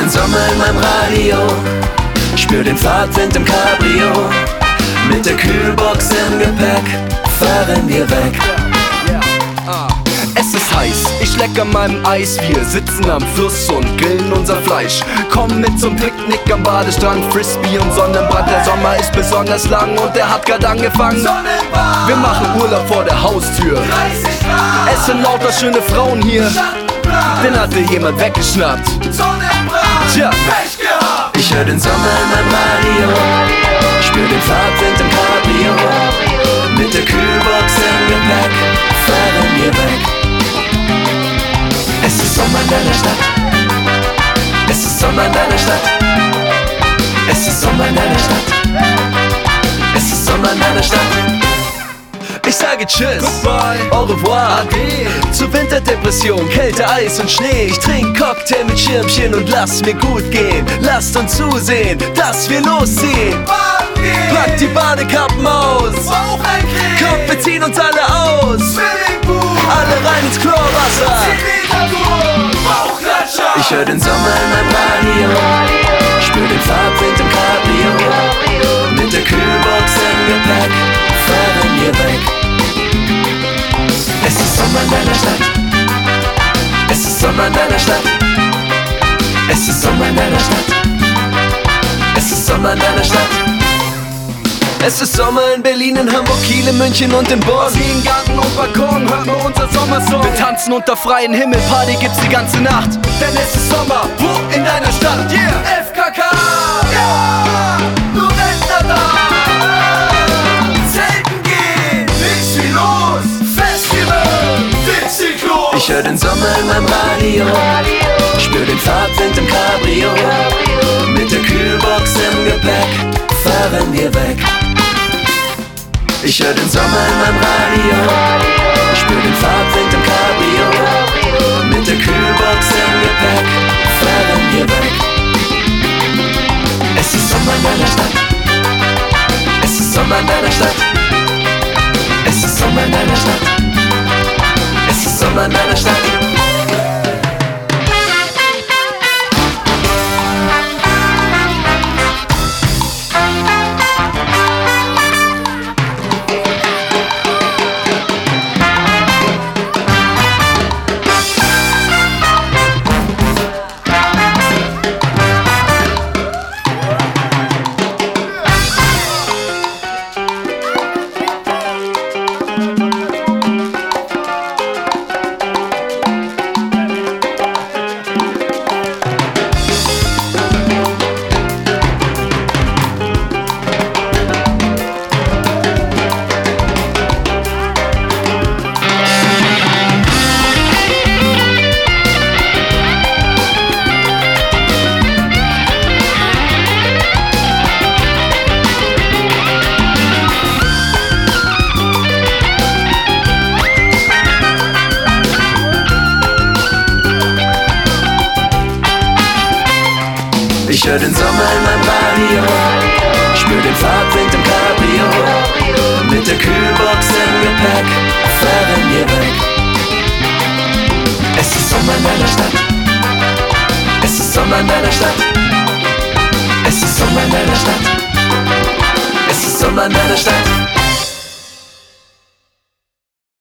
Den Sommer in meinem Radio, spür den Fahrtwind im Cabrio. Mit der Kühlbox im Gepäck fahren wir weg. Es ist heiß, ich leck an meinem Eis. Wir sitzen am Fluss und grillen unser Fleisch. Komm mit zum Picknick am Badestrand, Frisbee und Sonnenbrand. Der Sommer ist besonders lang und der hat grad angefangen. Wir machen Urlaub vor der Haustür. Es sind lauter schöne Frauen hier. Den hatte jemand weggeschnappt. Tja, Ich hör den Sommer in meinem Radio, spür den Fahrtwind im Cabrio. Mit der Kühlbox im Gepäck fahren wir weg. Es ist Sommer in deiner Stadt. Es ist Sommer in deiner Stadt. Es ist Sommer in deiner Stadt. Es ist Sommer in deiner Stadt. Sage Tschüss. Goodbye. Au revoir. Ade. Zur Winterdepression, Kälte, Eis und Schnee. Ich trink Cocktail mit Schirmchen und lass mir gut gehen. Lasst uns zusehen, dass wir losziehen. Pack die Badekappen aus. Kommt, wir ziehen uns alle aus. Alle rein ins Chlorwasser. Ich hör den Sommer in meinem Radio, Sommer in deiner Stadt. Es ist Sommer in deiner Stadt. Es ist Sommer in deiner Stadt. Es ist Sommer in Berlin, in Hamburg, Kiel, in München und in Bonn. Ziehen Garten und Balkon, hört mal unser Sommersong. Wir tanzen unter freiem Himmel, Party gibt's die ganze Nacht. Denn es ist Sommer, wo in deiner Stadt? Yeah, meinem Radio, spür den Fahrtwind im Cabrio. Mit der Kühlbox im Gepäck fahren wir weg. Ich hör den Sommer in meinem Radio, spür den Fahrtwind im Cabrio. Mit der Kühlbox im Gepäck fahren wir weg. Es ist Sommer in deiner Stadt. Es ist Sommer in deiner Stadt. Es ist Sommer in deiner Stadt. Es ist Sommer in deiner Stadt. Ich hör den Sommer in meinem Radio, spür den Fahrtwind im Cabrio. Mit der Kühlbox im Gepäck fahren wir weg. Es ist Sommer in deiner Stadt. Es ist Sommer in deiner Stadt. Es ist Sommer in deiner Stadt. Es ist Sommer in deiner Stadt.